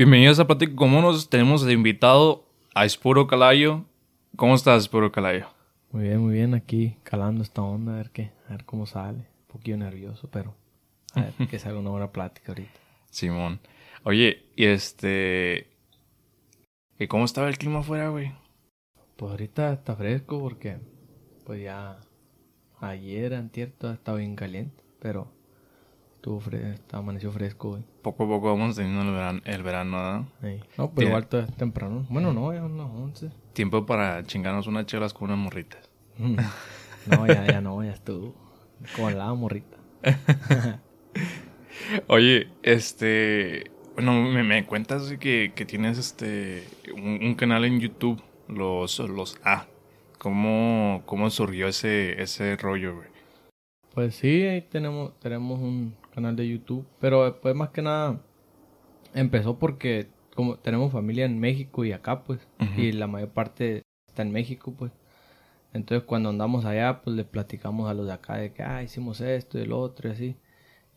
Bienvenidos a Plático con Monos. Tenemos de invitado a Espuro Calayo. ¿Cómo estás, Espuro Calayo? Muy bien, muy bien. Aquí calando esta onda, a ver qué, a ver cómo sale. Un poquito nervioso, pero a ver que salga una buena plática ahorita. Simón. Oye, y este. ¿Y cómo estaba el clima afuera, güey? Pues ahorita está fresco porque, pues ya ayer, antier, todo estaba bien caliente, pero estuvo fresco, amaneció fresco, güey. Poco a poco vamos teniendo el verano, el verano ¿no? Ey. No, pero igual todavía es temprano. Bueno, no, ya unas 11. Tiempo para chingarnos unas chelas con unas morritas. Mm. No, ya, ya no, ya estuvo. Con la morrita. Oye, este. Bueno, me, me cuentas que, que tienes este. Un, un canal en YouTube, los, los A. ¿Cómo, cómo surgió ese, ese rollo, güey? Pues sí, ahí tenemos, tenemos un canal de YouTube, pero después más que nada empezó porque como tenemos familia en México y acá, pues, Ujú. y la mayor parte está en México, pues. Entonces cuando andamos allá, pues le platicamos a los de acá de que, ah, hicimos esto y el otro y así.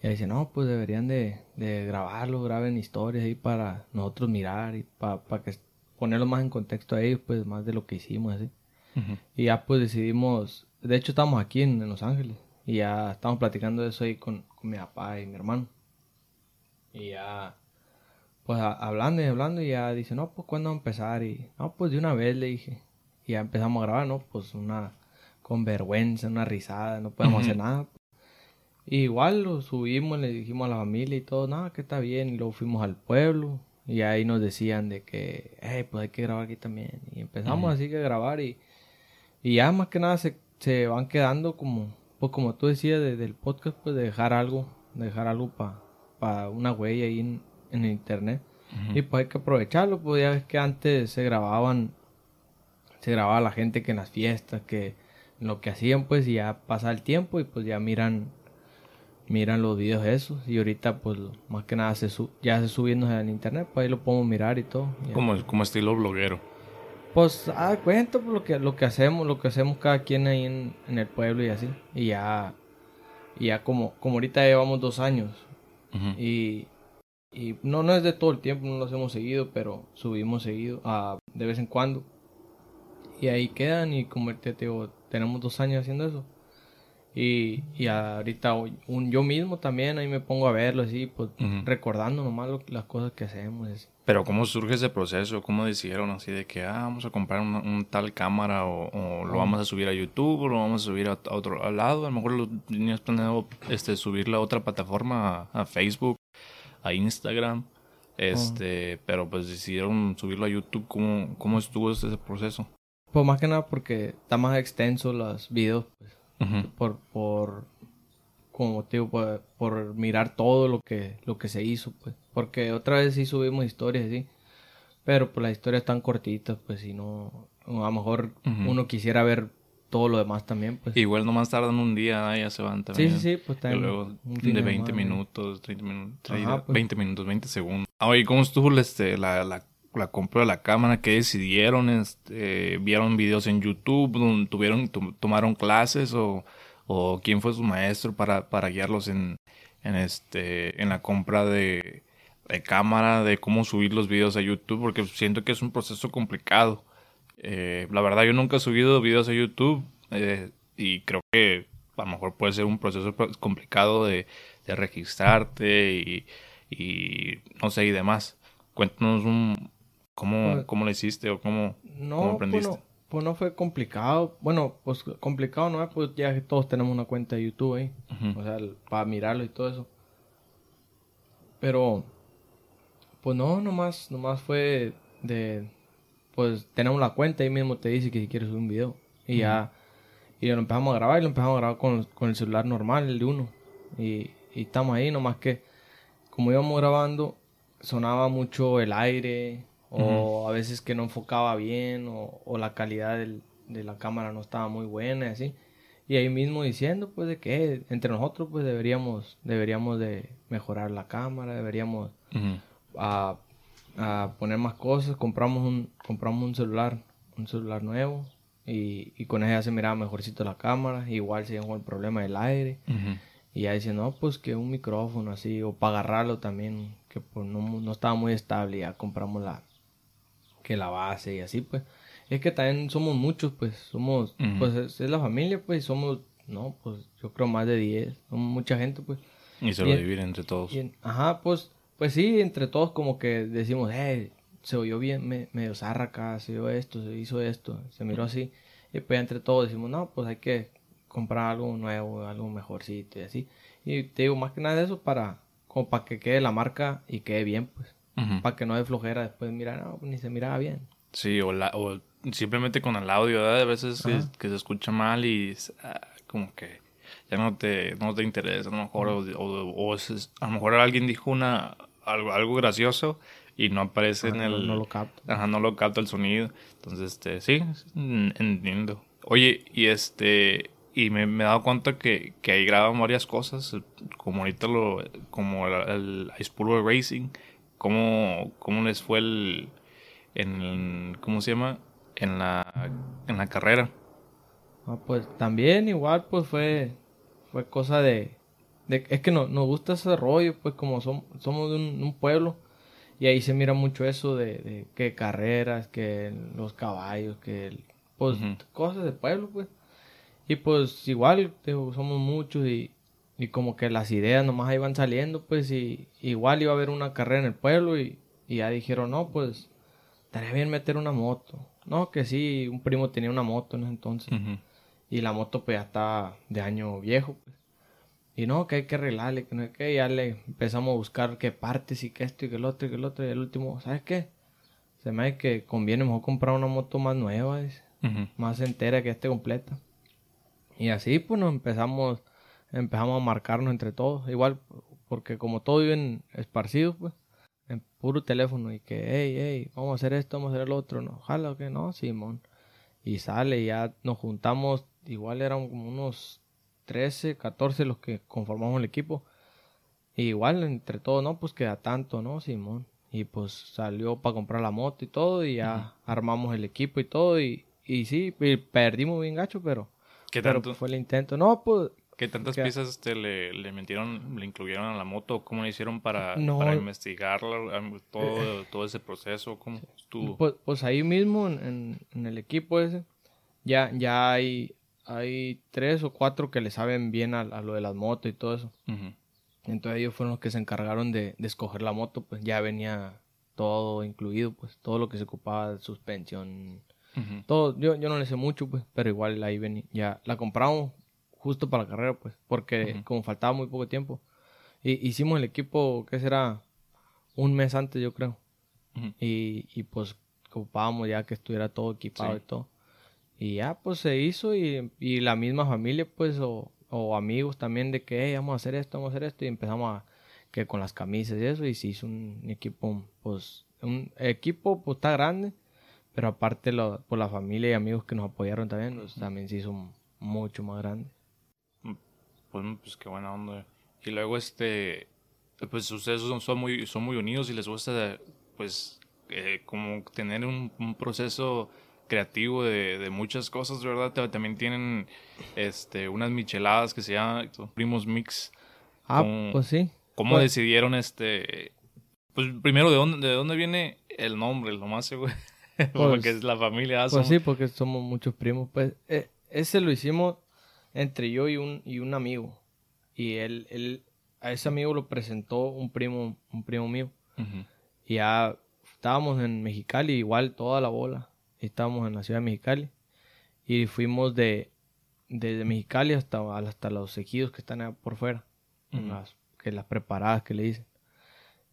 Y ahí dicen, no, pues deberían de, de grabarlo, graben historias ahí para nosotros mirar y para que ponerlo más en contexto a ellos, pues más de lo que hicimos, así. Ujú. Y ya pues decidimos, de hecho estamos aquí en, en Los Ángeles y ya estamos platicando de eso ahí con, con mi papá y mi hermano. Y ya, pues a- hablando y hablando y ya dice, no, pues cuándo vamos a empezar y, no, pues de una vez le dije. Y ya empezamos a grabar, ¿no? Pues una, con vergüenza, una risada, no podemos hacer nada. Y igual lo subimos, le dijimos a la familia y todo, nada, que está bien. Y luego fuimos al pueblo y ahí nos decían de que, hey, pues hay que grabar aquí también. Y empezamos así que a grabar y, y ya más que nada se, se van quedando como, pues como tú decías de- del podcast, pues de dejar algo, de dejar algo para una huella ahí en, en el internet. Y pues hay que aprovecharlo, pues ya ves que antes se grababan, se grababa la gente que en las fiestas, que en lo que hacían, pues y ya pasa el tiempo y pues ya miran, miran los videos esos. Y ahorita pues más que nada se su- ya se subiendo en internet, pues ahí lo podemos mirar y todo. Ya. Como, como estilo bloguero. Pues, ah, cuento pues, lo que, lo que hacemos, lo que hacemos cada quien ahí en, en el pueblo y así. Y ya, y ya como, como ahorita llevamos dos años. Y, y no, no es de todo el tiempo, no los hemos seguido, pero subimos seguido, ah, de vez en cuando. Y ahí quedan y como te digo, tenemos dos años haciendo eso. Y, y ahorita un, yo mismo también ahí me pongo a verlo así, pues recordando nomás lo- las cosas que hacemos. así. Pero ¿cómo surge ese proceso? ¿Cómo decidieron así de que ah, vamos a comprar una- un tal cámara o, o lo vamos a subir a YouTube o lo vamos a subir a, a otro lado? A lo mejor lo tenías planeado este, subirlo a otra plataforma, a, a Facebook, a Instagram. Este, pero pues decidieron subirlo a YouTube. ¿Cómo, cómo estuvo ese proceso? Pues más que nada porque está más extenso los videos, pues, Por, por, como digo, por, por mirar todo lo que, lo que se hizo, pues. Porque otra vez sí subimos historias, sí. Pero pues las historias están cortitas, pues, si no, a lo mejor uno quisiera ver todo lo demás también, pues. Igual nomás tardan un día, ah, ya se van sí, también. sí, sí, pues Y también. luego de 20 semana. minutos, 30 minutos, Ajá, pues. 20 minutos, 20 segundos. Ah, Oye, ¿cómo estuvo este, la, la, la compra de la cámara? ¿Qué decidieron? Este, ¿Vieron videos en YouTube? ¿Tuvieron, tu- ¿Tomaron clases? ¿O, o quién fue su maestro para, para guiarlos en, en, este, en la compra de, cámara? ¿De cómo subir los videos a YouTube? Porque siento que es un proceso complicado. Eh, la verdad, yo nunca he subido videos a YouTube eh, y creo que a lo mejor puede ser un proceso complicado de, de registrarte y, y no sé y demás. Cuéntanos un, cómo, Pues- cómo lo hiciste o cómo, No, cómo pues aprendiste. no, pues no fue complicado. Bueno, pues complicado no es, pues ya que todos tenemos una cuenta de YouTube ahí. O sea, para mirarlo y todo eso. Pero, pues no, nomás, nomás fue de, pues tenemos la cuenta ahí mismo te dice que si quieres subir un video. Y ya, y lo empezamos a grabar y lo empezamos a grabar con, con el celular normal, el de uno. Y, y estamos ahí, nomás que como íbamos grabando, sonaba mucho el aire, o a veces que no enfocaba bien, o, o la calidad del- de la cámara no estaba muy buena y así. Y ahí mismo diciendo pues de que eh, entre nosotros pues deberíamos, deberíamos de mejorar la cámara, deberíamos a, a poner más cosas, compramos un, compramos un celular, un celular nuevo, y, y con ese ya se miraba mejorcito la cámara, igual se con el problema del aire. Y ya dice, no, pues que un micrófono así, o para agarrarlo también, que pues no, no estaba muy estable, ya compramos la, que la base y así pues. Es que también somos muchos, pues, somos, pues es, la familia, pues, somos, no, pues, yo creo más de 10, somos mucha gente, pues. Y se lo dividen entre todos. ajá, pues, pues sí, entre todos como que decimos, eh, se oyó bien, me, medio zarra acá, se oyó esto, se hizo esto, se miró así. Y pues entre todos decimos, no, pues hay que comprar algo nuevo, algo mejorcito y así. Y te digo, más que nada de eso para, como para que quede la marca y quede bien, pues. Para que no de flojera después, mira, no, ni se miraba bien. Sí, o, la, o simplemente con el audio, ¿verdad? A veces que, se escucha mal y ah, como que ya no te, no te interesa, a lo mejor, o, o, a lo mejor alguien dijo una, algo, algo gracioso y no aparece en el... No lo capta. Ajá, no lo capta el sonido. Entonces, este, sí, entiendo. Oye, y este, y me, me, he dado cuenta que, que ahí graban varias cosas, como ahorita lo, como el, el Racing, cómo, cómo les fue el, en, ¿cómo se llama? En la, en la carrera. Ah, pues también igual, pues fue, fue cosa de, de es que no, nos gusta ese rollo, pues como somos, somos de un, pueblo, y ahí se mira mucho eso de, de que carreras, que los caballos, que pues cosas de pueblo, pues. Y pues igual, somos muchos y, y como que las ideas nomás ahí van saliendo, pues, y igual iba a haber una carrera en el pueblo y, y ya dijeron, no, pues, estaría bien meter una moto. No, que sí, un primo tenía una moto en ese entonces. Y la moto pues ya estaba de año viejo, pues. Y no, que hay que arreglarle, que no hay que, ya le empezamos a buscar qué partes y que esto y que el otro y que el otro. Y el último, ¿sabes qué? Se me hace que conviene mejor comprar una moto más nueva, más entera que esté completa. Y así pues nos empezamos, empezamos a marcarnos entre todos. Igual, porque como todos viven esparcidos, pues, en puro teléfono y que, hey, hey, vamos a hacer esto, vamos a hacer el otro, no, ojalá que no, Simón. Y sale, y ya nos juntamos, igual eran como unos 13, 14 los que conformamos el equipo. igual entre todos, no, pues queda tanto, ¿no, Simón? Y pues salió para comprar la moto y todo, y ya armamos el equipo y todo, y, y sí, perdimos bien gacho, pero ¿Qué tanto? fue el intento. No, pues... ¿Qué tantas piezas este, le, le metieron, le incluyeron a la moto? ¿Cómo le hicieron para, para investigarla? Todo, todo ese proceso, ¿cómo estuvo? Pues, pues ahí mismo, en, en, el equipo ese, ya, ya hay, hay tres o cuatro que le saben bien a, lo de las motos y todo eso. Entonces ellos fueron los que se encargaron de, de, escoger la moto, pues ya venía todo incluido, pues todo lo que se ocupaba, suspensión, todo, yo, yo no le sé mucho, pues, pero igual ahí venía, ya la compramos justo para la carrera, pues, porque como faltaba muy poco tiempo. Y, hicimos el equipo, ¿qué será? Un mes antes, yo creo. y, y pues ocupábamos ya que estuviera todo equipado y todo. Y ya, pues se hizo y, y la misma familia, pues, o, o amigos también de que, vamos a hacer esto, vamos a hacer esto. Y empezamos a, que con las camisas y eso, y se hizo un equipo, pues, un equipo, pues, está grande pero aparte lo, por la familia y amigos que nos apoyaron también, pues, también se hizo mucho más grande. Pues, pues qué buena onda. Y luego este, pues ustedes son, son muy, son muy unidos y les gusta pues eh, como tener un, proceso creativo de, de, muchas cosas, ¿verdad? También tienen este unas micheladas que se llaman Primos Mix. Ah, pues sí. ¿Cómo pues decidieron este? Pues primero, ¿de dónde, de dónde viene el nombre? Lo más seguro. porque pues, es la familia. Pues sí, porque somos muchos primos. Pues eh, ese lo hicimos entre yo y un, y un amigo. Y él, él, a ese amigo lo presentó un primo, un primo mío. Y ya estábamos en Mexicali, igual toda la bola. Estábamos en la ciudad de Mexicali. Y fuimos de, desde Mexicali hasta, hasta los ejidos que están por fuera. las, que las preparadas que le dicen.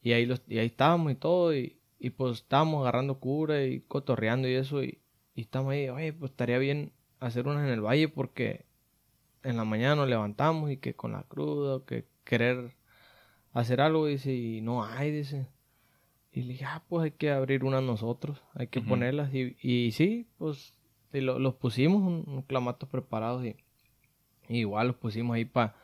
Y ahí, los, y ahí estábamos y todo. Y, y pues estábamos agarrando cura y cotorreando y eso. Y, y estamos ahí, oye, pues estaría bien hacer unas en el valle porque en la mañana nos levantamos y que con la cruda, que querer hacer algo, dice, y no hay, dice. Y le dije, ah, pues hay que abrir una nosotros, hay que ponerlas. Y, y sí, pues los pusimos, un, clamatos preparados y, igual los pusimos ahí para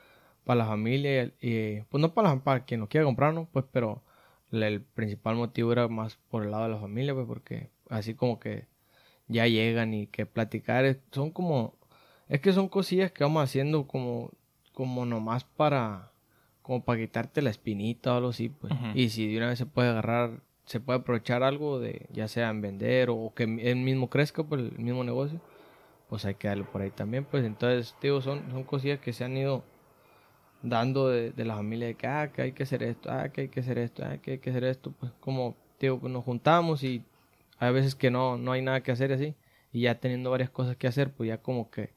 para la familia y, pues no para, para quien nos quiera comprar, ¿no? Pues pero el principal motivo era más por el lado de la familia, pues porque así como que ya llegan y que platicar son como es que son cosillas que vamos haciendo como como nomás para como para quitarte la espinita o algo así, pues. Y si de una vez se puede agarrar, se puede aprovechar algo de, ya sea en vender o que él mismo crezca, pues el mismo negocio, pues hay que darle por ahí también, pues. Entonces, digo, son, son cosillas que se han ido dando de, de la familia de que, ah, que hay que hacer esto, ah, que hay que hacer esto, ah, que hay que hacer esto, pues como, digo, pues nos juntamos y hay veces que no, no hay nada que hacer así, y ya teniendo varias cosas que hacer, pues ya como que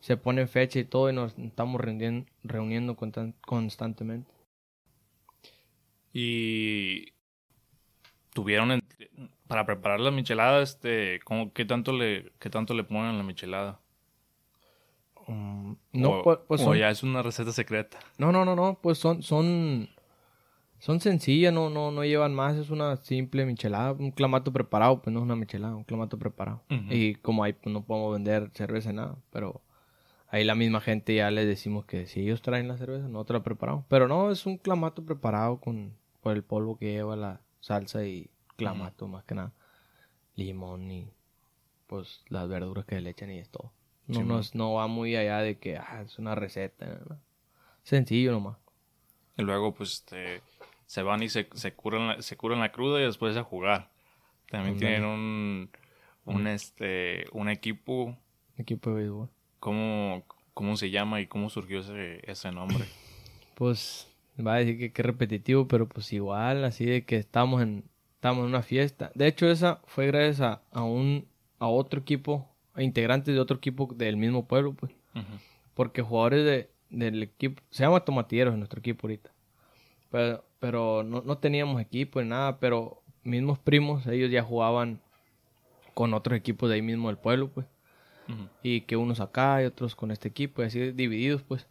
se pone fecha y todo y nos estamos reuniendo, reuniendo constan- constantemente. Y tuvieron en- para preparar la michelada, este, ¿cómo, qué tanto le, qué tanto le ponen a la michelada? Mm, no, o, pues, pues o son- ya es una receta secreta. no, no, no, no, pues son, son, son sencillas, no, no, no llevan más, es una simple michelada, un clamato preparado, pues no es una michelada, un clamato preparado. Y como ahí pues, no podemos vender cerveza nada, pero ahí la misma gente ya les decimos que si ellos traen la cerveza, nosotros la preparamos. Pero no, es un clamato preparado con por el polvo que lleva la salsa y clamato más que nada. Limón y pues las verduras que le echan y es todo. No, Sí, no, man. es- no va muy allá de que ah, es una receta. ¿no? Sencillo nomás. Y luego, pues, este, se van y se, se curan la, se curan la cruda y después a jugar. También tienen un, un, este, un equipo, Equipo de béisbol. ¿Cómo, cómo se llama y cómo surgió ese, ese nombre? Pues va a decir que qué repetitivo, pero pues igual, así de que estamos en, estamos en una fiesta. De hecho, esa fue gracias a, a un, a otro equipo, a integrantes de otro equipo del mismo pueblo, pues. Porque jugadores de, del equipo, se llama Tomatilleros en nuestro equipo ahorita. Pero, pero no, no teníamos equipo ni nada, pero mismos primos, ellos ya jugaban con otros equipos de ahí mismo del pueblo, pues Y que unos acá y otros con este equipo, y así divididos, pues.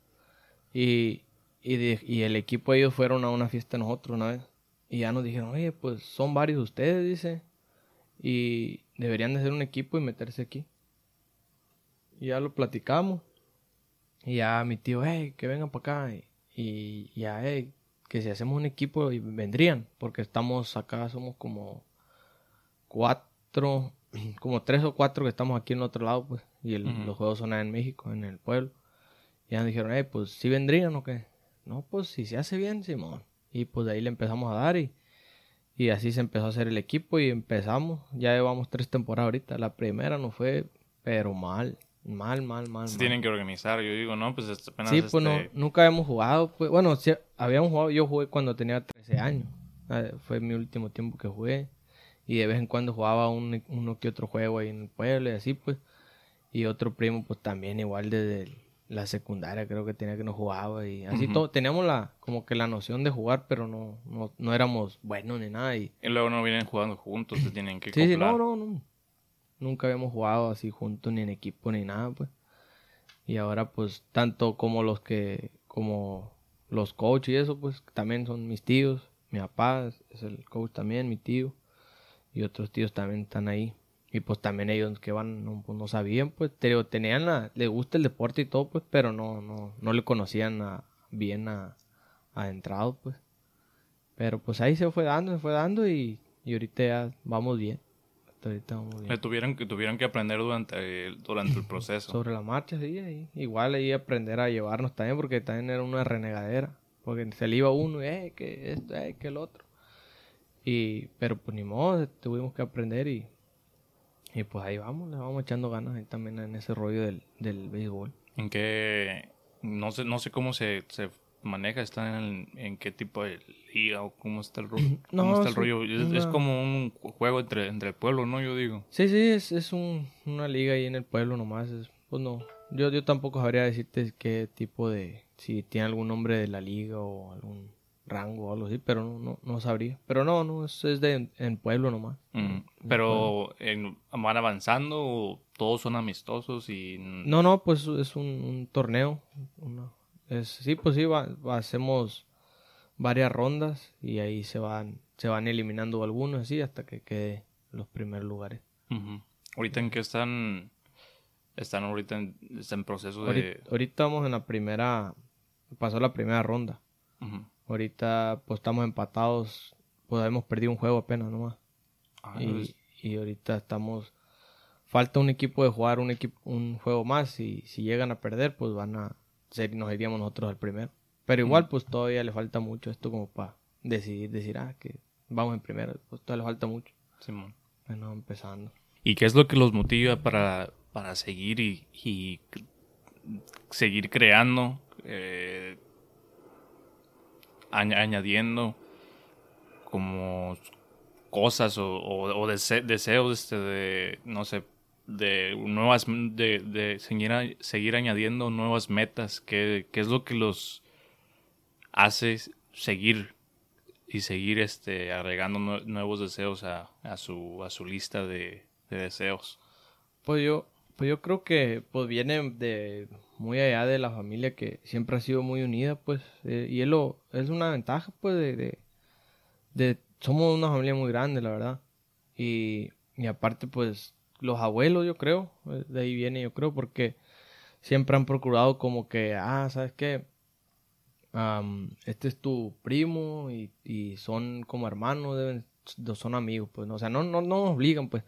Y, y, de- el equipo ellos fueron a una fiesta nosotros una vez. Y ya nos dijeron, oye, pues son varios de ustedes, dice. Y deberían de ser un equipo y meterse aquí. Y ya lo platicamos. Y ya mi tío, hey, que vengan para acá. Y, y ya, hey, que si hacemos un equipo y vendrían. Porque estamos acá, somos como cuatro, como tres o cuatro que estamos aquí en otro lado, pues. Y el- Ujú. los juegos son en México, en el pueblo. Y ya nos dijeron, hey, pues si vendrían o qué. No, pues si se hace bien, Simón. Y pues de ahí le empezamos a dar y, y así se empezó a hacer el equipo y empezamos. Ya llevamos tres temporadas ahorita. La primera nos fue, pero mal, mal, mal, mal. Se mal. tienen que organizar, yo digo, no, pues apenas Sí, pues no, este, nunca habíamos jugado. Pues, bueno, sí, habíamos jugado, yo jugué cuando tenía 13 años. Eh, Fue mi último tiempo que jugué. Y de vez en cuando jugaba un, uno que otro juego ahí en el pueblo y así, pues. Y otro primo, pues también igual desde la secundaria creo que tenía que no jugaba. Y así todo, teníamos la, como que la noción de jugar, pero no, no, no éramos buenos ni nada. Y, Y luego no vienen jugando juntos, se tienen que Sí, sí, no, no, no. Nunca habíamos jugado así juntos, ni en equipo, ni nada, pues. Y ahora, pues, tanto como los que, como los coaches y eso, pues, también son mis tíos. Mi papá es el coach también, mi tío. Y otros tíos también están ahí. Y pues también ellos que van, no, pues, no sabían, pues, te tenían la, le gusta el deporte y todo, pues, pero no, no, no le conocían a- bien a, adentrado, pues. Pero pues ahí se fue dando, se fue dando y, y ahorita ya vamos bien. Hasta ahorita vamos bien. Tuvieron que tuvieron que aprender durante el, durante el proceso. Sobre la marcha, sí, ahí. igual ahí aprender a llevarnos también, porque también era una renegadera. Porque se le iba uno eh, que esto, eh, que el otro. Y, pero pues ni modo, tuvimos que aprender y, y pues ahí vamos, le vamos echando ganas ahí también en ese rollo del, del béisbol. En qué no sé no sé cómo se, se maneja, está en, en qué tipo de liga o cómo está el, ro- No, cómo está el es rollo. Es, es una- como un juego entre, entre el pueblo, ¿no? Yo digo. Sí, sí, es, es un, una liga ahí en el pueblo nomás. Es, pues no, yo, yo tampoco sabría decirte qué tipo de, si tiene algún nombre de la liga o algún rango o algo así, pero no, no, no sabría. Pero no, no, es, es de en pueblo nomás. Mm, Pero en- van avanzando o todos son amistosos y No, no, pues es un, un torneo. una- es, sí, pues sí, va- hacemos varias rondas y ahí se van, se van eliminando algunos así hasta que quede los primeros lugares. Ahorita en qué están están ahorita en, están en proceso de Ahorita, ahorita vamos en la primera, pasó la primera ronda. Ujú. Ahorita pues estamos empatados, pues hemos perdido un juego apenas nomás. Ah, y, es- y ahorita estamos, falta un equipo de jugar un equipo, un juego más y si llegan a perder pues van a, ser, nos iríamos nosotros al primero. Pero igual, pues todavía le falta mucho esto como para decidir, decir, ah, que vamos en primero. Pues todavía le falta mucho. Simón. Bueno, empezando. ¿Y qué es lo que los motiva para, para seguir y, y seguir creando, eh, añadiendo como cosas o, o- o dese- deseos este, de, no sé, de nuevas, de, seguir, seguir añadiendo nuevas metas? ¿Qué, qué es lo que los hace seguir y seguir este, agregando nue- nuevos deseos a, a, su, a su lista de deseos? Pues yo, pues yo creo que pues viene de muy allá de la familia que siempre ha sido muy unida, pues, eh, y es lo, es una ventaja, pues, de, de, somos una familia muy grande, la verdad, y, y aparte, pues, los abuelos, yo creo, eh, de ahí viene, yo creo, porque siempre han procurado como que, ah, ¿sabes qué? Am, este es tu primo y, y son como hermanos, deben, son amigos, pues, o sea, no, no, no nos obligan, pues,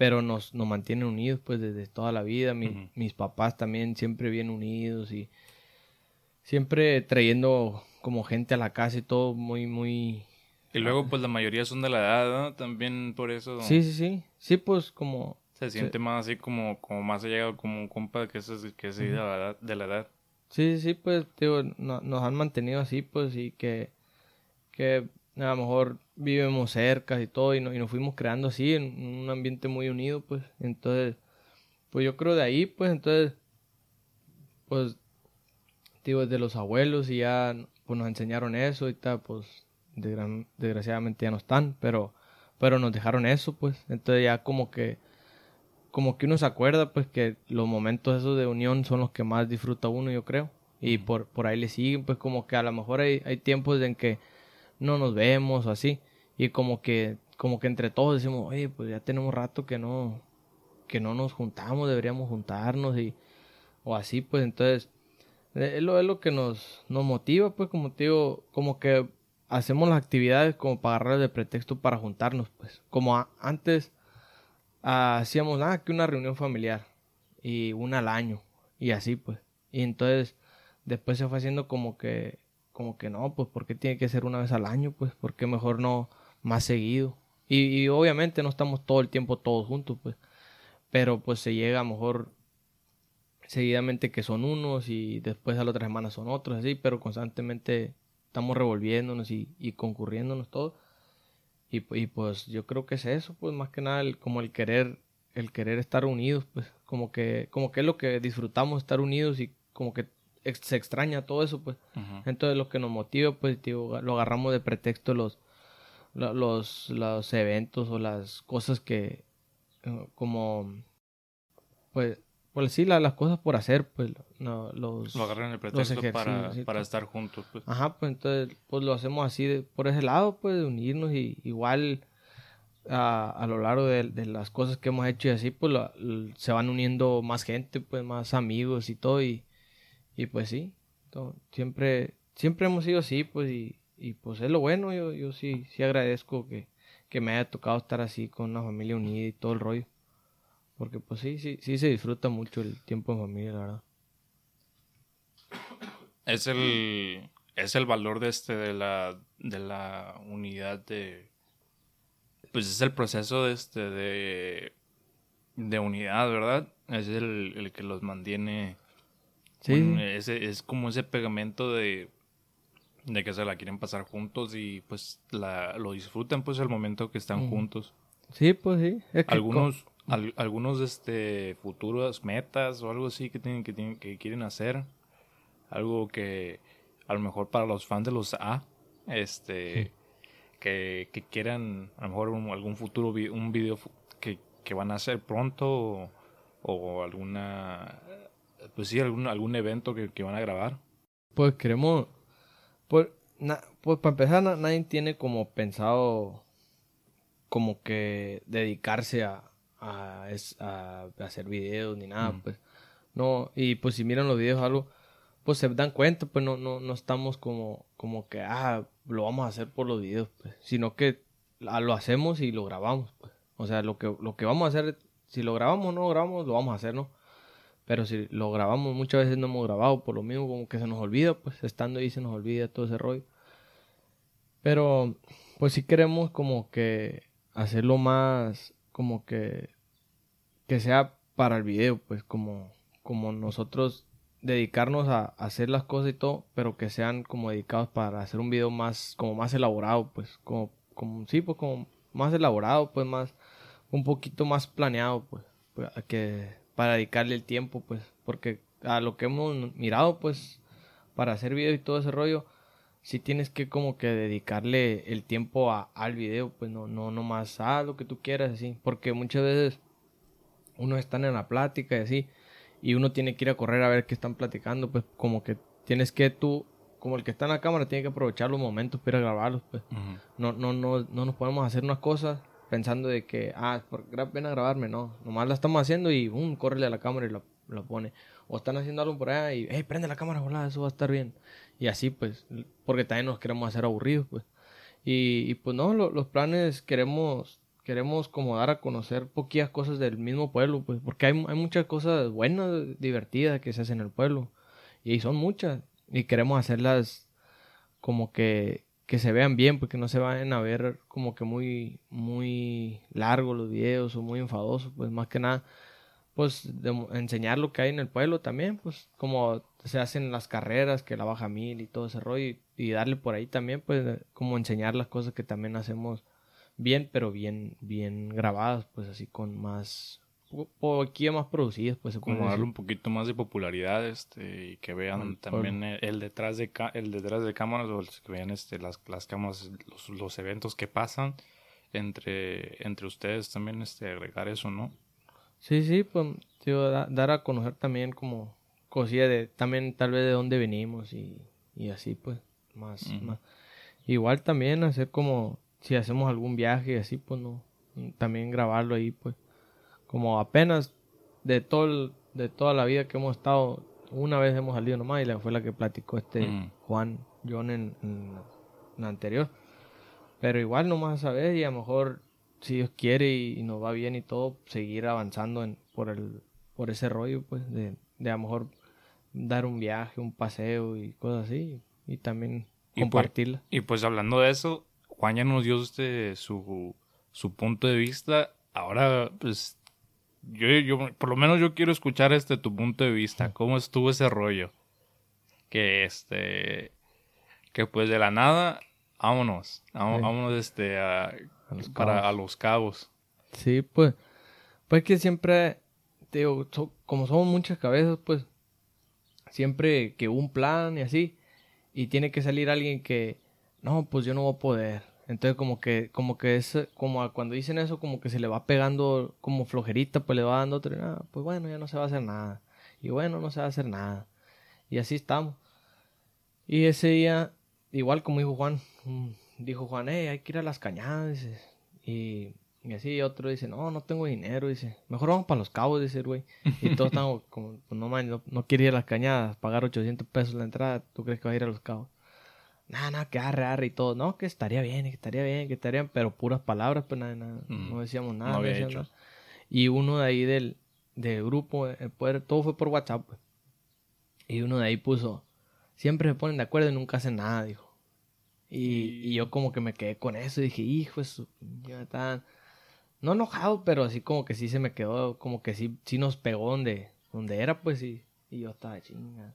pero nos, nos mantienen unidos pues desde toda la vida. Mi-. Mis papás también siempre bien unidos y siempre trayendo como gente a la casa y todo muy, muy... Y luego, pues la mayoría son de la edad, ¿no? También por eso Sí, sí, sí. Sí, pues como... se siente más así como, como más allegado como un compa que es, que es de, la edad, de la edad. Sí, sí, sí, pues digo, no- nos han mantenido así pues y que, que a lo mejor vivimos cerca y todo y, no- y nos fuimos creando así en un ambiente muy unido pues. Entonces, pues yo creo de ahí pues entonces, pues digo, desde los abuelos y ya pues nos enseñaron eso y tal, pues desgra- desgraciadamente ya no están, pero, pero nos dejaron eso pues. Entonces ya como que como que uno se acuerda pues que los momentos esos de unión son los que más disfruta uno yo creo y por, por ahí le siguen pues como que a lo mejor hay, hay tiempos en que no nos vemos o así y como que como que entre todos decimos oye pues ya tenemos rato que no que no nos juntamos deberíamos juntarnos y o así pues entonces eh, es lo, es lo que nos, nos motiva pues como te digo como que hacemos las actividades como para agarrar de pretexto para juntarnos pues. Como antes hacíamos nada que una reunión familiar y una al año y así pues. Y entonces después se fue haciendo como que como que no pues porque tiene que ser una vez al año pues porque mejor no más seguido y, y obviamente no estamos todo el tiempo todos juntos pues pero pues se llega a lo mejor seguidamente que son unos y después a la otra semana son otros así pero constantemente estamos revolviéndonos y, y concurriéndonos todos y, y, pues yo creo que es eso, pues más que nada el, como el querer, el querer estar unidos, pues como que, como que es lo que disfrutamos estar unidos y como que ex- se extraña todo eso, pues. Ujú. Entonces lo que nos motiva, pues digo, lo agarramos de pretexto los, lo- los, los eventos o las cosas que, eh, como, pues, pues sí, la- las cosas por hacer, pues, no, los... Lo agarran el pretexto para, sí, para estar juntos. Pues. Ajá, pues entonces pues lo hacemos así de- por ese lado, pues de unirnos y igual a, a lo largo de, de las cosas que hemos hecho y así, pues lo- se van uniendo más gente, pues más amigos y todo y, y pues sí, siempre siempre hemos sido así, pues y, y pues es lo bueno, yo, yo sí, sí agradezco que, que me haya tocado estar así con una familia unida y todo el rollo. Porque pues sí, sí, sí se disfruta mucho el tiempo en familia, la verdad. Es el es el valor de este de la de la unidad de pues es el proceso de este de de unidad, ¿verdad? Es el, el que los mantiene Sí, ese, es como ese pegamento de de que se la quieren pasar juntos y pues la, lo disfrutan pues el momento que están juntos. Sí, pues sí. Es que co- algunos al- algunos este futuras metas o algo así que tienen que tienen que quieren hacer algo que a lo mejor para los fans de los A este que, que quieran a lo mejor un- algún futuro vi- un video que, que van a hacer pronto o, o alguna pues sí algún algún evento que, que van a grabar Pues queremos. Pues, na- pues para empezar, na- nadie tiene como pensado. Como que dedicarse a. A, es- a hacer videos ni nada, Mm. pues. No, y pues si miran los videos o algo. Pues se dan cuenta, pues no, no, no estamos como, como que, ah, lo vamos a hacer por los videos, pues. Sino que lo hacemos y lo grabamos, pues. O sea, lo que, lo que vamos a hacer, si lo grabamos o no lo grabamos, lo vamos a hacer, ¿no? Pero si lo grabamos, muchas veces no hemos grabado, por lo mismo como que se nos olvida, pues estando ahí se nos olvida todo ese rollo. Pero pues sí queremos como que hacerlo más, como que, que sea para el video, pues como, como nosotros dedicarnos a, hacer las cosas y todo, pero que sean como dedicados para hacer un video más, como más elaborado, pues, como, como, sí, pues como más elaborado, pues más, un poquito más planeado, pues, pues que para dedicarle el tiempo, pues, porque a lo que hemos mirado, pues, para hacer video y todo ese rollo, si tienes que como que dedicarle el tiempo a, al video, pues no, no, no más a lo que tú quieras, así, porque muchas veces uno está en la plática y así, y uno tiene que ir a correr a ver qué están platicando, pues como que tienes que tú, como el que está en la cámara, tiene que aprovechar los momentos para grabarlos, pues. no, no, no, no nos podemos hacer unas cosas pensando de que, ah, por, ven a grabarme, no, nomás la estamos haciendo y, um, córrele a la cámara y lo, pone. O están haciendo algo por allá y, hey, prende la cámara, volada, eso va a estar bien. Y así, pues, porque también nos queremos hacer aburridos, pues. Y, pues no, los planes queremos queremos como dar a conocer poquillas cosas del mismo pueblo, pues, porque hay, hay muchas cosas buenas, divertidas que se hacen en el pueblo. Y son muchas. Y queremos hacerlas como que, que se vean bien, porque no se vayan a ver como que muy, muy largos los videos o muy enfadosos, pues más que nada, pues enseñar lo que hay en el pueblo también, pues como se hacen las carreras, que la baja mil y todo ese rollo, y, y darle por ahí también, pues como enseñar las cosas que también hacemos bien, pero bien, bien grabadas, pues así con más, poquito más producidas, pues como darle un poquito más de popularidad, este, y que vean también el, detrás de el detrás de cámaras, o que vean este, las, las cámaras, los, los eventos que pasan entre, entre ustedes también, este, agregar eso, ¿no? Sí, sí, pues, dar a conocer también como cosilla de, también tal vez de dónde venimos y, y así, pues, más, más. Igual también hacer como si hacemos algún viaje así, pues no, también grabarlo ahí, pues, como apenas de todo de toda la vida que hemos estado, una vez hemos salido nomás y la fue la que platicó este mm. Juan John en, en, la anterior. Pero igual nomás a saber y a lo mejor si Dios quiere y, nos va bien y todo, seguir avanzando en, por el por ese rollo, pues, de, de a lo mejor dar un viaje, un paseo y cosas así, y también pues, compartirla. y pues hablando de eso, Juan ya nos dio este, su, su punto de vista. Ahora, pues, yo, yo, por lo menos yo quiero escuchar este tu punto de vista. ¿Cómo estuvo ese rollo? Que este, que pues de la nada, vámonos, vámonos, este, a, los para a los cabos. Sí, pues, pues que siempre, digo, como somos muchas cabezas, pues, siempre que un plan y así, y tiene que salir alguien que, no, pues yo no voy a poder, entonces como que, como que es, como cuando dicen eso, como que se le va pegando como flojerita, pues le va dando otro, ah, pues bueno, ya no se va a hacer nada. Y bueno, no se va a hacer nada. Y así estamos. Y ese día, igual como dijo Juan, mm, dijo Juan, hey, hay que ir a las cañadas. Y, y así otro dice, no, no tengo dinero. Dice, mejor vamos para los cabos, dice el güey. Y todos estamos como, pues no, man, no, no quiere ir a las cañadas, pagar 800 pesos la entrada. ¿Tú crees que va a ir a los cabos? Nada, nada, que arre y todo. No, que estaría bien, que estaría bien, que estaría bien, pero puras palabras, pues nada, nada mm. no decíamos nada. No nada. Y uno de ahí del, del grupo, el poder, todo fue por WhatsApp, pues. Y uno de ahí puso, siempre se ponen de acuerdo y nunca hacen nada, dijo. Y, y yo como que me quedé con eso y dije, hijo, eso, ya están, no enojado, pero así como que sí se me quedó, como que sí, sí nos pegó donde, donde era, pues sí. Y yo estaba chingada.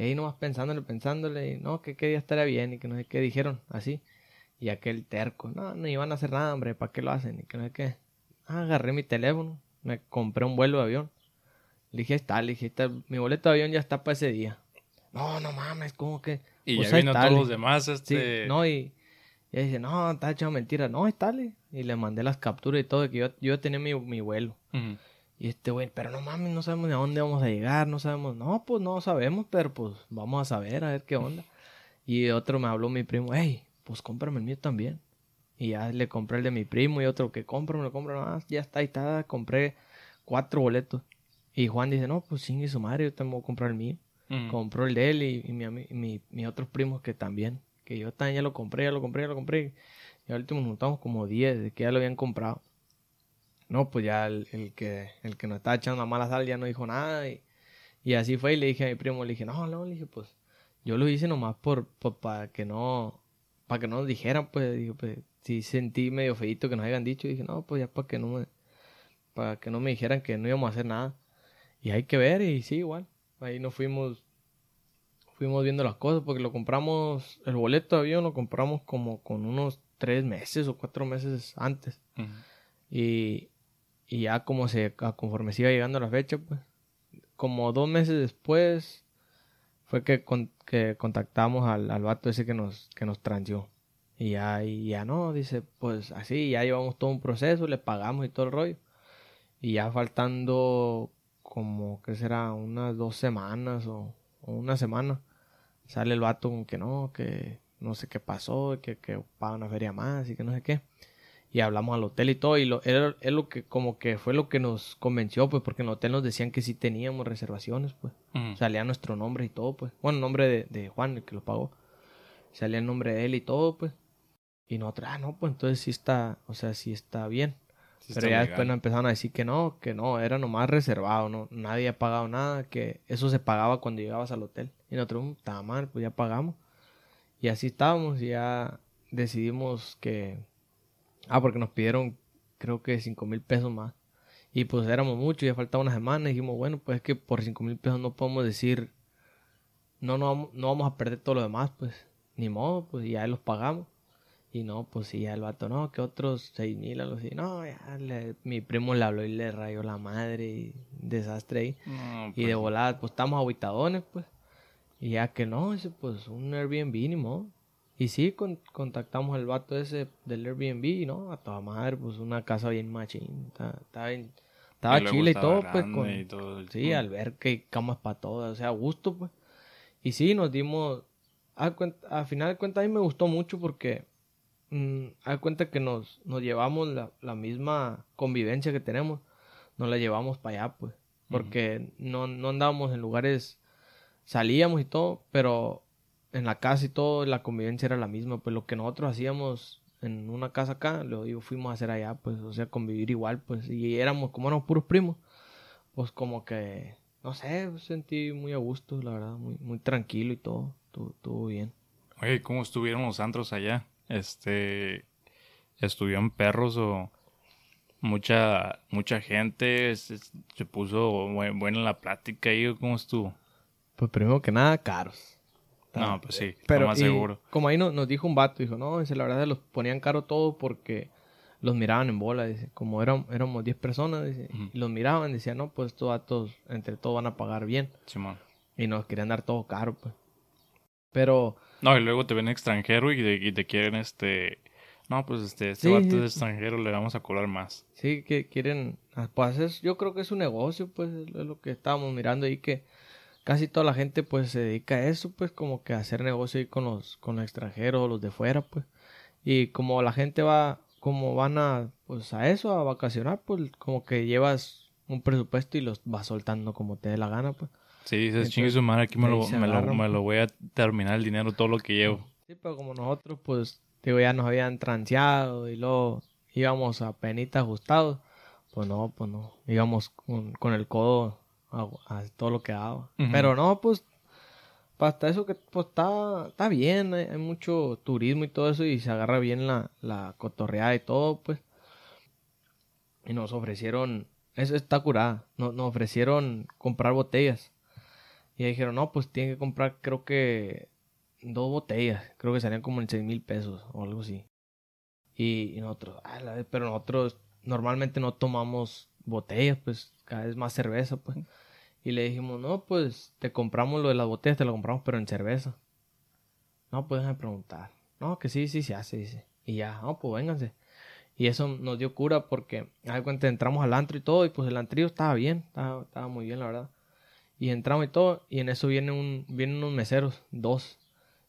Y ahí nomás pensándole, pensándole, no, que qué día estaría bien y que no sé qué dijeron, así. Y aquel terco, no, no iban a hacer nada, hombre, ¿para qué lo hacen? Y que no sé qué. Ah, agarré mi teléfono, me compré un vuelo de avión. Le dije, está, le dije, está, mi boleto de avión ya está para ese día. No, no mames, ¿cómo que? Y pues ya vino todos los demás, este... Sí, no, y, y dice, no, está echando mentira. No, está, Y le mandé las capturas y todo, que yo, yo tenía mi, mi vuelo. Y este güey, pero no mames, no sabemos de dónde vamos a llegar, no sabemos. No, pues no sabemos, pero pues vamos a saber, a ver qué onda. Y otro me habló mi primo, hey, pues cómprame el mío también. Y ya le compré el de mi primo y otro que compra, me lo compra más. Ya está, ahí está, compré cuatro boletos. Y Juan dice, no, pues sin su madre, yo tengo que comprar el mío. Compró el de él y, mi, mi, mis otros primos que también. Que yo también ya lo compré, ya lo compré, ya lo compré. Y al último nos juntamos como 10 de que ya lo habían comprado. No, pues ya el, que, el que nos estaba echando la mala sal ya no dijo nada y, Y así fue y le dije a mi primo, le dije, no, no, le dije, pues yo lo hice nomás por, para que no, para que no nos dijeran, pues, dije, pues, sí sentí medio feito que nos hayan dicho, y dije, no, pues ya para que no me, para que no me dijeran que no íbamos a hacer nada. Y hay que ver, y sí, igual, ahí nos fuimos, fuimos viendo las cosas, porque lo compramos, el boleto de avión lo compramos como con unos tres meses o cuatro meses antes. Y, y ya como se, conforme se iba llegando la fecha, pues, como dos meses después, fue que, que contactamos al, al vato ese que nos, que nos. Y ya, y ya no, dice, pues así, ya llevamos todo un proceso, le pagamos y todo el rollo. Y ya faltando como, ¿qué será? Unas dos semanas o, una semana. Sale el vato con que no, que no sé qué pasó, que, que paga una feria más y que no sé qué y hablamos al hotel y todo y lo, era, es lo que como que fue lo que nos convenció pues porque en el hotel nos decían que sí teníamos reservaciones pues. Salía nuestro nombre y todo pues. Bueno el nombre de, de, Juan el que lo pagó. Salía el nombre de él y todo pues. Y nosotros ah no pues entonces sí está o sea sí está bien pero ya después nos empezaron a decir que no que no era nomás reservado no nadie ha pagado nada que eso se pagaba cuando llegabas al hotel. Y nosotros mm, estaba mal pues ya pagamos y así estábamos y ya decidimos que Ah, porque nos pidieron, creo que cinco mil pesos más. Y pues éramos muchos, ya faltaba una semana. Y dijimos, bueno, pues es que por cinco mil pesos no podemos decir, no, no, no vamos a perder todo lo demás, pues. Ni modo, pues ya los pagamos. Y no, pues sí, ya el vato, no, que otros seis mil, algo así. No, ya mi primo le habló y le rayó la madre y desastre ahí. y de pues volada, pues estamos aguitadones, pues. Y ya que no, pues un Airbnb, ni modo. Y sí, contactamos al vato ese del Airbnb, ¿no? A toda madre, pues una casa bien machín. Estaba, chile y todo, pues. Con, sí, alberca y camas para todas, o sea, a gusto, pues. Y sí, nos dimos. A, final de cuentas, a mí me gustó mucho porque. Mmm, a cuenta que nos, nos llevamos la, la, misma convivencia que tenemos, nos la llevamos para allá, pues. Porque no, no andábamos en lugares. Salíamos y todo, pero en la casa y todo, la convivencia era la misma, pues lo que nosotros hacíamos en una casa acá, lo digo, fuimos a hacer allá, pues, o sea, convivir igual, pues, y éramos, como éramos puros primos, pues como que, no sé, sentí muy a gusto, la verdad, muy, muy tranquilo y todo, estuvo, bien. Oye, ¿cómo estuvieron los antros allá? Este, ¿estuvieron perros o mucha, mucha gente? Se, puso buena la plática ahí, ¿cómo estuvo? Pues primero que nada, caros. No, pues sí, pero más seguro. Como ahí nos dijo un vato, dijo, no, dice, la verdad los ponían caro todo porque los miraban en bola, dice, como éramos, éramos 10 personas, dice, y los miraban, decían, no, pues estos vatos entre todos van a pagar bien. Simón. Y nos querían dar todo caro, pues. Pero... No, y luego te ven extranjero y, te quieren, este... No, pues este, este vato es extranjero, le vamos a cobrar más. Sí, que quieren... Ah, pues es, yo creo que es un negocio, pues, es lo que estábamos mirando ahí que casi toda la gente pues se dedica a eso, pues como que a hacer negocio ahí con los, con los extranjeros, los de fuera, pues. Y como la gente va, como van a, pues a eso, a vacacionar, pues como que llevas un presupuesto y los vas soltando como te dé la gana, pues. Sí, dices, chingue su madre, aquí me lo, me, lo, me lo, voy a terminar el dinero, todo lo que llevo. Sí, pero como nosotros, pues, digo, ya nos habían transeado y luego íbamos a penita ajustados, pues no, pues no, íbamos con, con el codo a, todo lo que hago. Pero no, pues, hasta eso que pues está, está bien, hay, mucho turismo y todo eso y se agarra bien la, la cotorreada y todo, pues. Y nos ofrecieron, eso está curada, nos, nos ofrecieron comprar botellas. Y dijeron, no, pues tienen que comprar creo que dos botellas, creo que salían como en seis mil pesos o algo así. Y, nosotros, pero nosotros normalmente no tomamos botellas, pues cada vez más cerveza, pues. Y le dijimos, no, pues te compramos lo de las botellas, te lo compramos, pero en cerveza. No, pues déjame preguntar. No, que sí, sí se hace, dice. Y ya, no, pues vénganse. Y eso nos dio cura porque, al cuenta, entramos al antro y todo, y pues el antrío estaba bien, estaba, muy bien, la verdad. Y entramos y todo, y en eso vienen, un, vienen unos meseros, dos.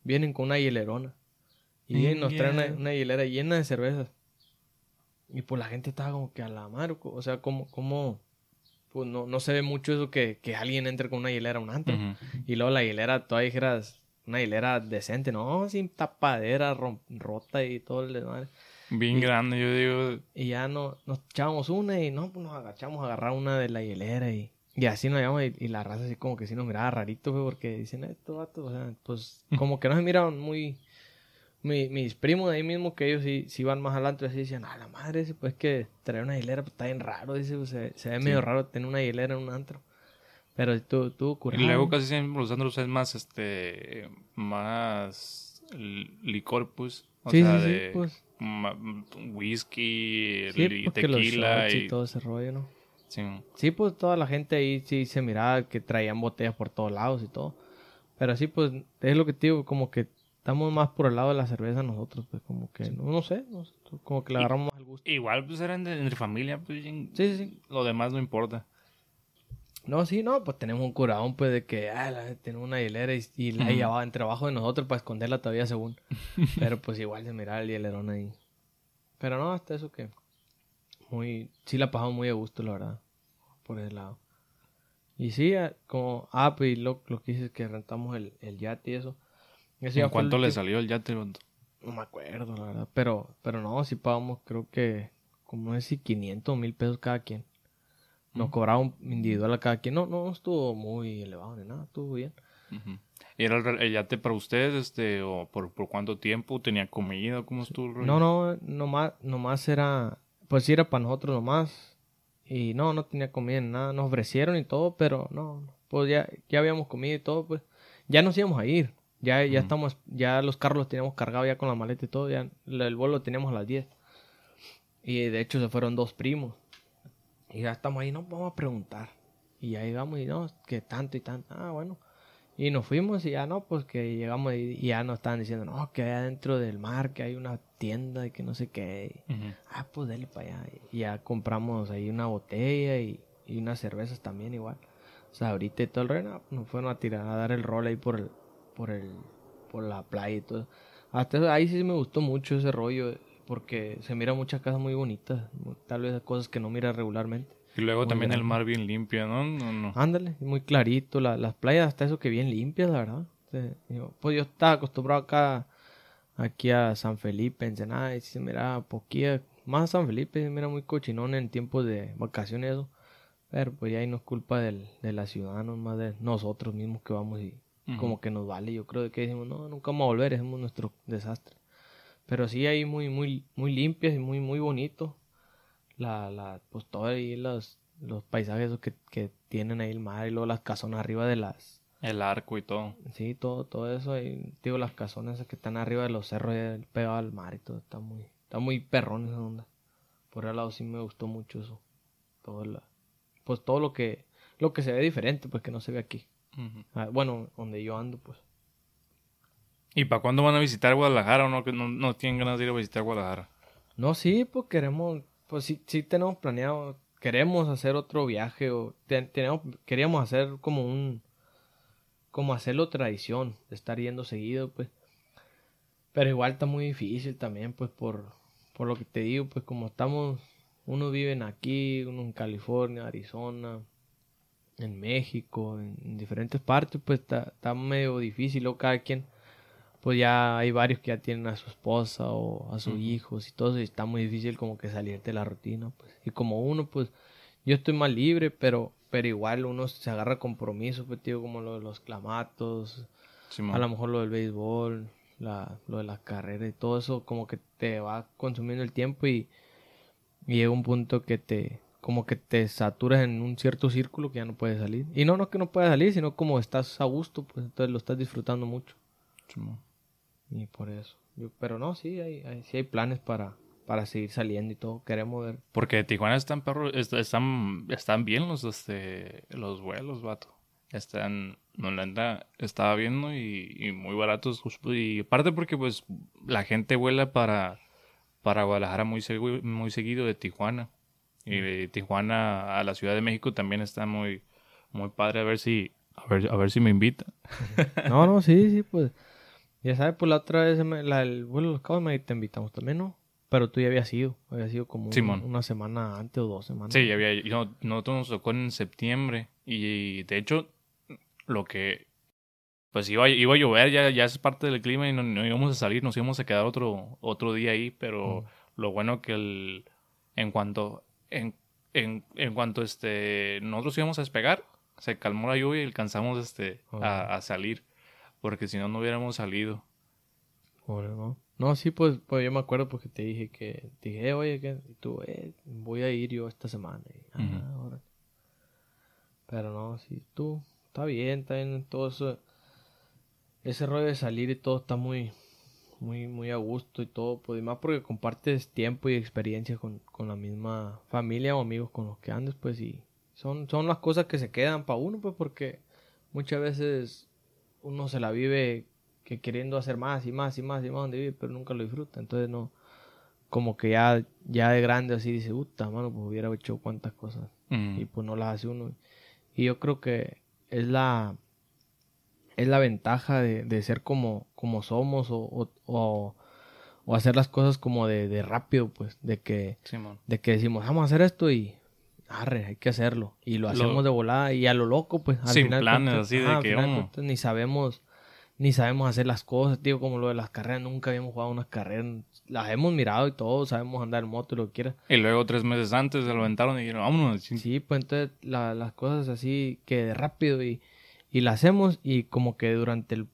Vienen con una hielerona. Y nos traen una, una, hielera llena de cervezas. Y pues la gente estaba como que a la mar, o sea, como, como pues no, no se ve mucho eso que, que alguien entre con una hilera a un antro. Y luego la hilera, todavía dijeras, una hilera decente, no, sin tapadera, rota y todo el demás. Bien grande, yo digo. Y ya no, nos echábamos una y no, pues nos agachamos a agarrar una de la hilera y, Y así nos llamamos y, y la raza así como que sí nos miraba rarito, güey, porque dicen, estos vatos, o sea, pues como que no se miraban muy... Mi, mis primos de ahí mismo, que ellos sí, sí van más adelante, así decían, ah, la madre, ese, pues que traer una hilera pues, está bien raro, dice, pues, se, se ve medio raro tener una hilera en un antro. Pero tú, tú, Y luego casi siempre los antros es más, este, más licor, pues. O Sí, sea, sí, sí, de pues. whisky, Sí, tequila y y... todo ese rollo, ¿no? Sí. Sí, pues toda la gente ahí sí se miraba que traían botellas por todos lados y todo. Pero sí, pues es lo que te digo, como que estamos más por el lado de la cerveza nosotros, pues como que, no, no sé, no sé, como que le agarramos más el gusto. Igual, pues eran de- entre familia, pues. Sí, sí, sí. Lo demás no importa. No, sí, no, pues tenemos un curadón, pues de que, ah, la, tenemos una hielera y, y la llevaba entre abajo de nosotros para esconderla todavía según. Pero pues igual se miraba el hielerón ahí. Pero no, hasta eso que, muy, sí la pasamos muy a gusto, la verdad, por ese lado. Y sí, como, ah, pues y lo, lo que dices que rentamos el, el yate y eso. ¿En cuánto le salió el yate? No me acuerdo, la verdad. Pero, pero no, sí pagamos, creo que, como es si 500 mil pesos cada quien. Nos cobraba un individual a cada quien. No, no estuvo muy elevado ni nada, estuvo bien. ¿Y era el, el yate para ustedes, este, o por, por cuánto tiempo? ¿Tenía comida? ¿Cómo estuvo el? No, no, nomás, nomás era, pues sí era para nosotros nomás. Y no, no tenía comida ni nada. Nos ofrecieron y todo, pero no, pues ya, ya habíamos comido y todo, pues ya nos íbamos a ir. Ya, ya estamos, ya los carros los teníamos cargados ya con la maleta y todo, ya el el vuelo lo teníamos a las 10. Y de hecho se fueron dos primos. Y ya estamos ahí, no, vamos a preguntar. Y ahí vamos y no, que tanto y tanto. Ah, bueno. Y nos fuimos y ya no, pues que llegamos y, y ya nos estaban diciendo, no, que allá dentro del mar, que hay una tienda y que no sé qué. Ah, pues dale para allá. Y ya compramos ahí una botella y, y unas cervezas también igual. O sea, ahorita y todo el rey, nos fueron a tirar a dar el rol ahí por el, por el, por la playa y todo. Hasta ahí sí me gustó mucho ese rollo, porque se mira muchas casas muy bonitas, tal vez cosas que no mira regularmente. Y luego Muy también el grande. mar bien limpio, ¿no? No, no. Ándale, muy clarito, la- las playas hasta eso que bien limpias, la verdad. Yo- pues yo estaba acostumbrado acá, aquí a San Felipe, Ensenada, y se miraba poquilla, más a San Felipe, se mira muy cochinón en tiempos de vacaciones eso. Pero pues ya ahí no es culpa del, de la ciudad, no más de nosotros mismos que vamos y Como que nos vale. Yo creo que decimos, no, nunca vamos a volver, hacemos nuestro desastre. Pero sí ahí muy, muy, muy limpias y muy, muy bonito. La, la, pues todo ahí los, los paisajes esos que, que tienen ahí el mar y luego las casonas arriba de las, El arco y todo. sí, todo, todo eso ahí, digo, las casonas esas que están arriba de los cerros ahí pegados al mar y todo, está muy, está muy perrón esa onda. Por el lado sí me gustó mucho eso. Todo la, pues todo lo que, lo que se ve diferente, pues que no se ve aquí. Ah, bueno, donde yo ando, pues. ¿Y para cuándo van a visitar Guadalajara o no? No, no tienen ganas de ir a visitar Guadalajara. No, sí, pues queremos, pues sí, sí tenemos planeado, queremos hacer otro viaje o te- tenemos, queríamos hacer como un, como hacerlo tradición, de estar yendo seguido, pues. Pero igual está muy difícil también, pues por, por lo que te digo, pues como estamos, unos viven aquí, uno en California, Arizona, en México, en, en diferentes partes, pues está, está medio difícil, o cada quien pues ya hay varios que ya tienen a su esposa o a sus hijos y todo eso, y está muy difícil como que salirte de la rutina, pues. Y como uno, pues, yo estoy más libre, pero, pero igual uno se agarra compromisos, pues, tío, como lo de los clamatos, a lo mejor lo del béisbol, la, lo de la carrera y todo eso, como que te va consumiendo el tiempo y, y llega un punto que te, como que te saturas en un cierto círculo que ya no puedes salir. Y no, no que no puedas salir, sino como estás a gusto, pues entonces lo estás disfrutando mucho. Y por eso. Yo, pero no, sí hay, hay, sí hay planes para, para seguir saliendo y todo. Queremos ver. Porque Tijuana están perro, est- están, están bien los este los vuelos, vato. Están, no la estaba viendo y, y muy baratos. Y aparte porque pues la gente vuela para, para Guadalajara muy, muy seguido de Tijuana. Y de Tijuana a la Ciudad de México también está muy, muy padre a ver si, a ver, a ver si me invita. No, no, sí, sí, pues. Ya sabes, pues la otra vez, la, el vuelo de los cabos me te invitamos también, ¿no? Pero tú ya habías ido. Habías ido como Simón. una semana antes o dos semanas. Sí, ya había, yo, nosotros nos tocó en septiembre y de hecho lo que pues iba, iba a llover, ya, ya es parte del clima y no, no íbamos a salir, nos íbamos a quedar otro, otro día ahí, pero Mm. lo bueno que el, en cuanto, en, en, en cuanto este, nosotros íbamos a despegar, se calmó la lluvia y alcanzamos este, a, a salir. Porque si no, no hubiéramos salido. no. No, sí, pues, pues yo me acuerdo porque te dije que, te dije, eh, oye, que tú, eh, voy a ir yo esta semana. Y, ah, Pero no, sí, tú, está bien, está bien, todo eso, ese rollo de salir y todo está muy, muy, muy a gusto y todo, pues, y más porque compartes tiempo y experiencia con, con la misma familia o amigos con los que andes, pues, y son, son las cosas que se quedan para uno, pues, porque muchas veces uno se la vive que queriendo hacer más y más y más y más donde vive, pero nunca lo disfruta. Entonces no, como que ya, ya de grande así dice, puta, mano, pues hubiera hecho cuantas cosas. Y pues no las hace uno. Y yo creo que es la, es la ventaja de, de ser como, como somos o, o, o, hacer las cosas como de, de rápido, pues, de que, de que decimos, vamos a hacer esto y arre, hay que hacerlo. Y lo hacemos de volada y a lo loco, pues. Al sin planes, así de que ni sabemos ni sabemos hacer las cosas, tío, como lo de las carreras, nunca habíamos jugado unas carreras, las hemos mirado y todo, sabemos andar en moto y lo que quieras. Y luego tres meses antes se lo aventaron y dijeron, vámonos. Sí, pues entonces las cosas así que de rápido y, y las hacemos y como que durante el,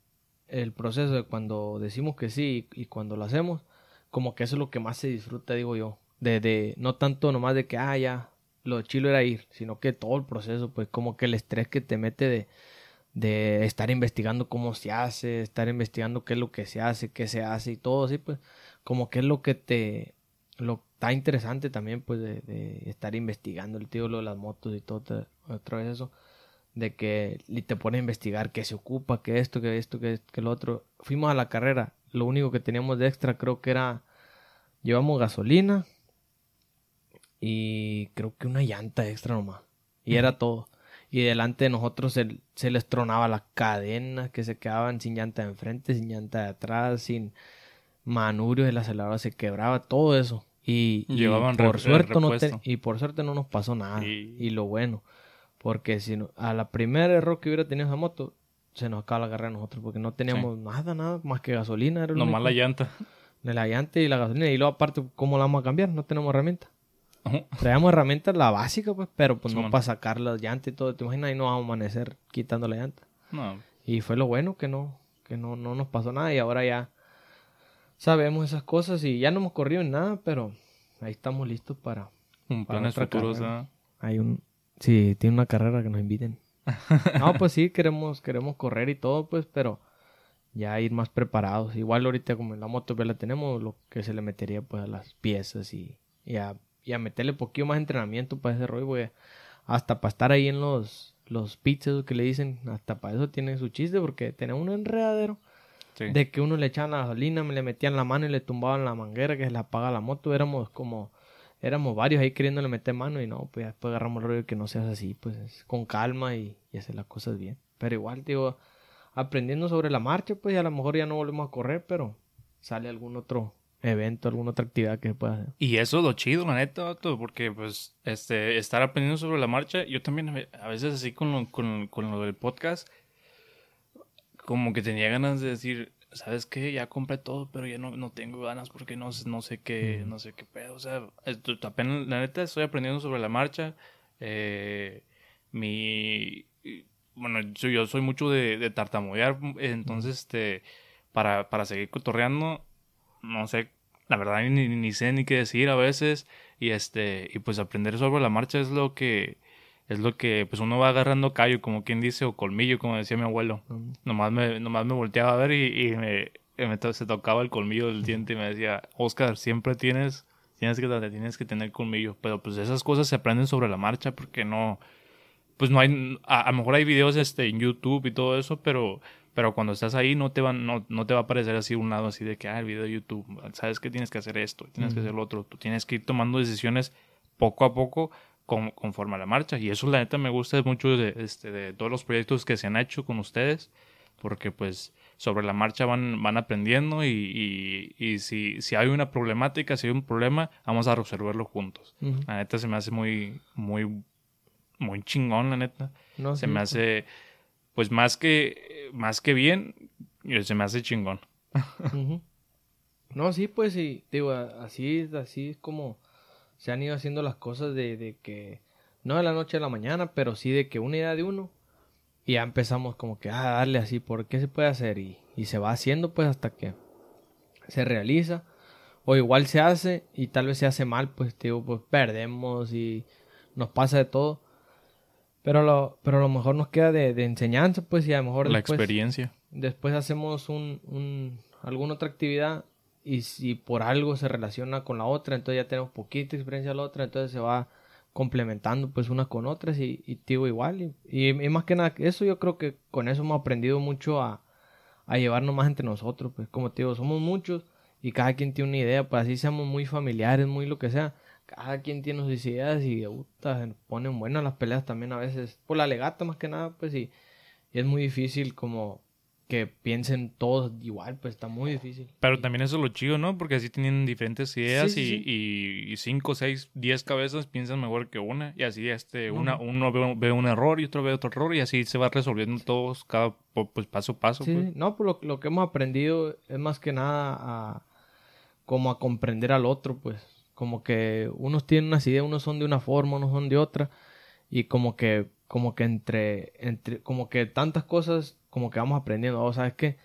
el, proceso de cuando decimos que sí y, cuando lo hacemos, como que eso es lo que más se disfruta, digo yo, de, de no tanto nomás de que, ah, ya, lo chilo era ir, sino que todo el proceso, pues como que el estrés que te mete de de estar investigando cómo se hace, estar investigando qué es lo que se hace, qué se hace y todo así, pues como que es lo que te, lo está interesante también, pues de, estar investigando el tío, lo de las motos y todo, otra vez eso, de que te pone a investigar qué se ocupa, qué esto, qué esto, qué, qué lo otro. Fuimos a la carrera, lo único que teníamos de extra creo que era, llevamos gasolina y creo que una llanta extra nomás, y era todo y delante de nosotros se, se les tronaba las cadenas que se quedaban sin llanta de enfrente, sin llanta de atrás, sin manubrio, el acelerador se quebraba, todo eso. Y, por suerte no y por suerte no nos pasó nada. Y, lo bueno, porque si no, a la primera error que hubiera tenido esa moto, se nos acaba la carrera a nosotros, porque no teníamos nada, nada, más que gasolina. Era Nomás la llanta. La llanta y la gasolina. Y luego aparte, ¿cómo la vamos a cambiar? No tenemos herramienta. Traíamos herramientas, la básica, pues, pero pues no para sacar las llantas y todo. ¿Te imaginas? Y no vamos a amanecer quitando la llanta. No. Y fue lo bueno que no, que no, no nos pasó nada y ahora ya sabemos esas cosas y ya no hemos corrido en nada, pero ahí estamos listos para... Un plan futuros, Hay un... Sí, tiene una carrera que nos inviten. no, pues sí, queremos, queremos correr y todo, pues, pero ya ir más preparados. Igual ahorita como en la moto ya la tenemos, lo que se le metería pues a las piezas y, y a y a meterle poquito más entrenamiento para ese rollo. Hasta para estar ahí en los, los pizzas que le dicen, hasta para eso tiene su chiste, porque tenía un enredadero. De que uno le echaban la gasolina, me le metían la mano y le tumbaban la manguera que se le apaga la moto. Éramos como, éramos varios ahí queriéndole meter mano y no, pues después agarramos el rollo que no seas así, pues con calma y, y hacer las cosas bien. Pero igual, digo, aprendiendo sobre la marcha, pues a lo mejor ya no volvemos a correr, pero sale algún otro evento, alguna otra actividad que se pueda hacer. Y eso es lo chido, la neta, porque pues este, estar aprendiendo sobre la marcha, yo también a veces así con lo, con, con lo del podcast, como que tenía ganas de decir, ¿sabes qué? Ya compré todo, pero ya no, no tengo ganas porque no, no sé qué, no sé qué pedo. O sea, apenas, la neta, estoy aprendiendo sobre la marcha. Eh, mi, bueno, yo, soy mucho de, de tartamudear, entonces, este, para, para seguir cotorreando, no sé, la verdad ni, ni, sé ni qué decir a veces y este y pues aprender sobre la marcha es lo que es lo que pues uno va agarrando callo como quien dice o colmillo como decía mi abuelo. Nomás me nomás me volteaba a ver y, me, se tocaba el colmillo del diente y me decía Oscar siempre tienes tienes que tienes que tener colmillo pero pues esas cosas se aprenden sobre la marcha porque no pues no hay a, a lo mejor hay videos este en YouTube y todo eso pero pero cuando estás ahí no te, va, no, no, te va a aparecer así un lado así de que, ah, el video de YouTube, sabes que tienes que hacer esto, tienes que hacer lo otro. Tú tienes que ir tomando decisiones poco a poco conforme a la marcha. Y eso la neta me gusta mucho de, este, de todos los proyectos que se han hecho con ustedes, porque pues sobre la marcha van, van aprendiendo y, y, si, si hay una problemática, si hay un problema, vamos a resolverlo juntos. La neta se me hace muy, muy, muy chingón, la neta. No, se me hace pues más que, más que bien, se me hace chingón. No, sí, pues sí, digo, así, así es como se han ido haciendo las cosas de, de que, no de la noche a la mañana, pero sí de que una idea de uno, y ya empezamos como que, ah, darle así, ¿por qué se puede hacer? Y, y se va haciendo pues hasta que se realiza. O igual se hace y tal vez se hace mal, pues digo, pues perdemos y nos pasa de todo. Pero lo, pero a lo mejor nos queda de, de enseñanza, pues, y a lo mejor La después, experiencia. después hacemos un, un, alguna otra actividad y si por algo se relaciona con la otra, entonces ya tenemos poquita experiencia la otra, entonces se va complementando pues unas con otras y, digo igual. Y, más que nada, eso yo creo que con eso hemos aprendido mucho a, a llevarnos más entre nosotros, pues como te somos muchos y cada quien tiene una idea, pues así seamos muy familiares, muy lo que sea, cada quien tiene sus ideas y puta, se ponen buenas las peleas también a veces, por la legata más que nada, pues y, y es muy difícil como que piensen todos igual, pues está muy difícil. Pero también eso es lo chido, ¿no? Porque así tienen diferentes ideas Sí, sí, y, y- y cinco, seis, diez cabezas piensan mejor que una. Y así este, una, uno ve, ve un error y otro ve otro error y así se va resolviendo todos cada pues, paso a paso. Sí, pues. no, pues lo, lo que hemos aprendido es más que nada a como a comprender al otro, pues como que unos tienen unas ideas, unos son de una forma, unos son de otra y como que como que entre entre como que tantas cosas como que vamos aprendiendo, o sabes qué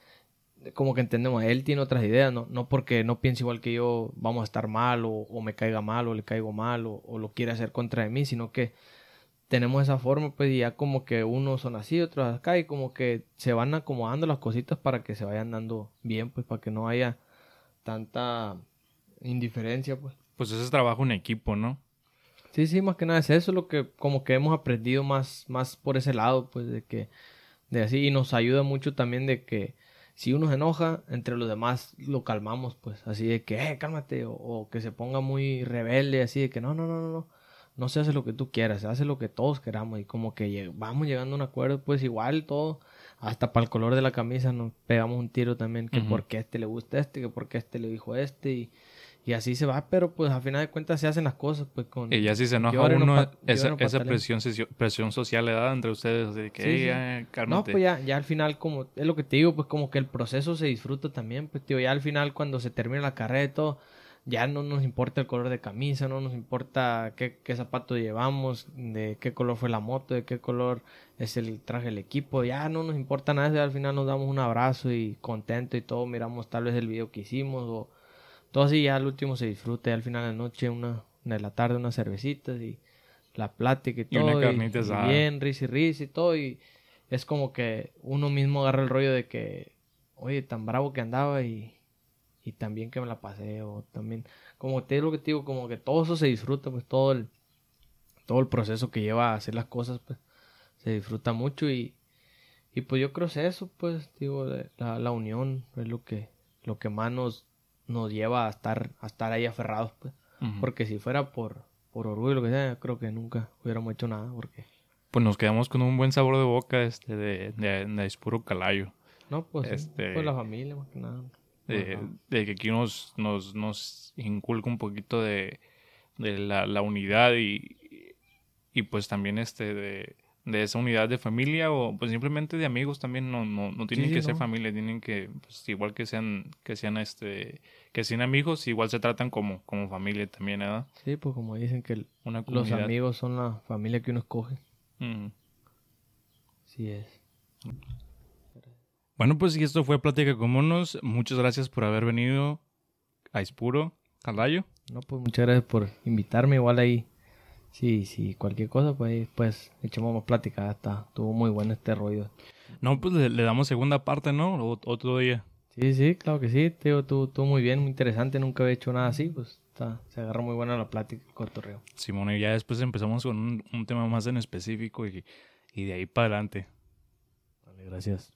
como que entendemos, él tiene otras ideas, no, no porque no piense igual que yo vamos a estar mal o, o me caiga mal o le caigo mal o, o lo quiere hacer contra de mí, sino que tenemos esa forma, pues y ya como que unos son así, otros acá, y como que se van acomodando las cositas para que se vayan dando bien, pues para que no haya tanta indiferencia, pues. Pues ese es trabajo en equipo, ¿no? Sí, sí, más que nada es eso lo que como que hemos aprendido más, más por ese lado, pues de que, de así, y nos ayuda mucho también de que si uno se enoja, entre los demás lo calmamos, pues así de que, eh, cálmate, o, o que se ponga muy rebelde, así de que no, no, no, no, no, no se hace lo que tú quieras, se hace lo que todos queramos, y como que vamos llegando a un acuerdo, pues igual todo, hasta para el color de la camisa nos pegamos un tiro también, que porque este le gusta este, que porque este le dijo este, y, y así se va, pero pues a final de cuentas se hacen las cosas, pues con... Y ya si se enoja uno, esa, presión, social le da entre ustedes de que, Sí, "Ey, sí. ya, No, cálmate". pues ya, ya al final, como es lo que te digo, pues como que el proceso se disfruta también, pues tío, ya al final cuando se termina la carrera y todo, ya no nos importa el color de camisa, no nos importa qué, qué zapato llevamos, de qué color fue la moto, de qué color es el traje del equipo, ya no nos importa nada, ya al final nos damos un abrazo y contento y todo, miramos tal vez el video que hicimos o todo así, ya al último se disfruta, y al final de la noche, una, de la tarde unas cervecitas y la plática y Y todo, una carnita y asada. bien, risa y risa y todo, y es como que uno mismo agarra el rollo de que, oye, tan bravo que andaba y, y también que me la pasé, o también, como te digo lo que te digo, como que todo eso se disfruta, pues todo el, todo el proceso que lleva a hacer las cosas, pues se disfruta mucho y, y pues yo creo que es eso, pues, digo, la, la unión es lo que, lo que más nos, nos lleva a estar, a estar ahí aferrados, pues, porque si fuera por, por orgullo, lo que sea, creo que nunca hubiéramos hecho nada, porque, Pues nos quedamos con un buen sabor de boca este de, de, de Ispuro Calayo. no, pues, sí, Este- pues la familia, más que nada. de, de que aquí nos, nos, nos inculca un poquito de, de la, la unidad y, y pues también este de, de esa unidad de familia o pues simplemente de amigos también no, no, no tienen sí, que ser familia tienen que pues igual que sean que sean este que sean amigos igual se tratan como como familia también ¿verdad? Sí, pues como dicen que una los amigos son la familia que uno escoge. Sí es. Bueno, pues y esto fue Plática con Monos. Muchas gracias por haber venido a Ispuro, Calayo. No, pues muchas gracias por invitarme. Igual ahí, sí, sí, cualquier cosa, pues pues echamos más plática. Está, estuvo muy bueno este rollo. No, pues le, le damos segunda parte, ¿no? O- otro día. Sí, sí, claro que sí. Digo, tú, tú muy bien, muy interesante. Nunca había hecho nada así, pues está, se agarra muy buena la plática, el cotorreo. Simón, y ya después empezamos con un, un tema más en específico y, y de ahí para adelante. Vale, gracias.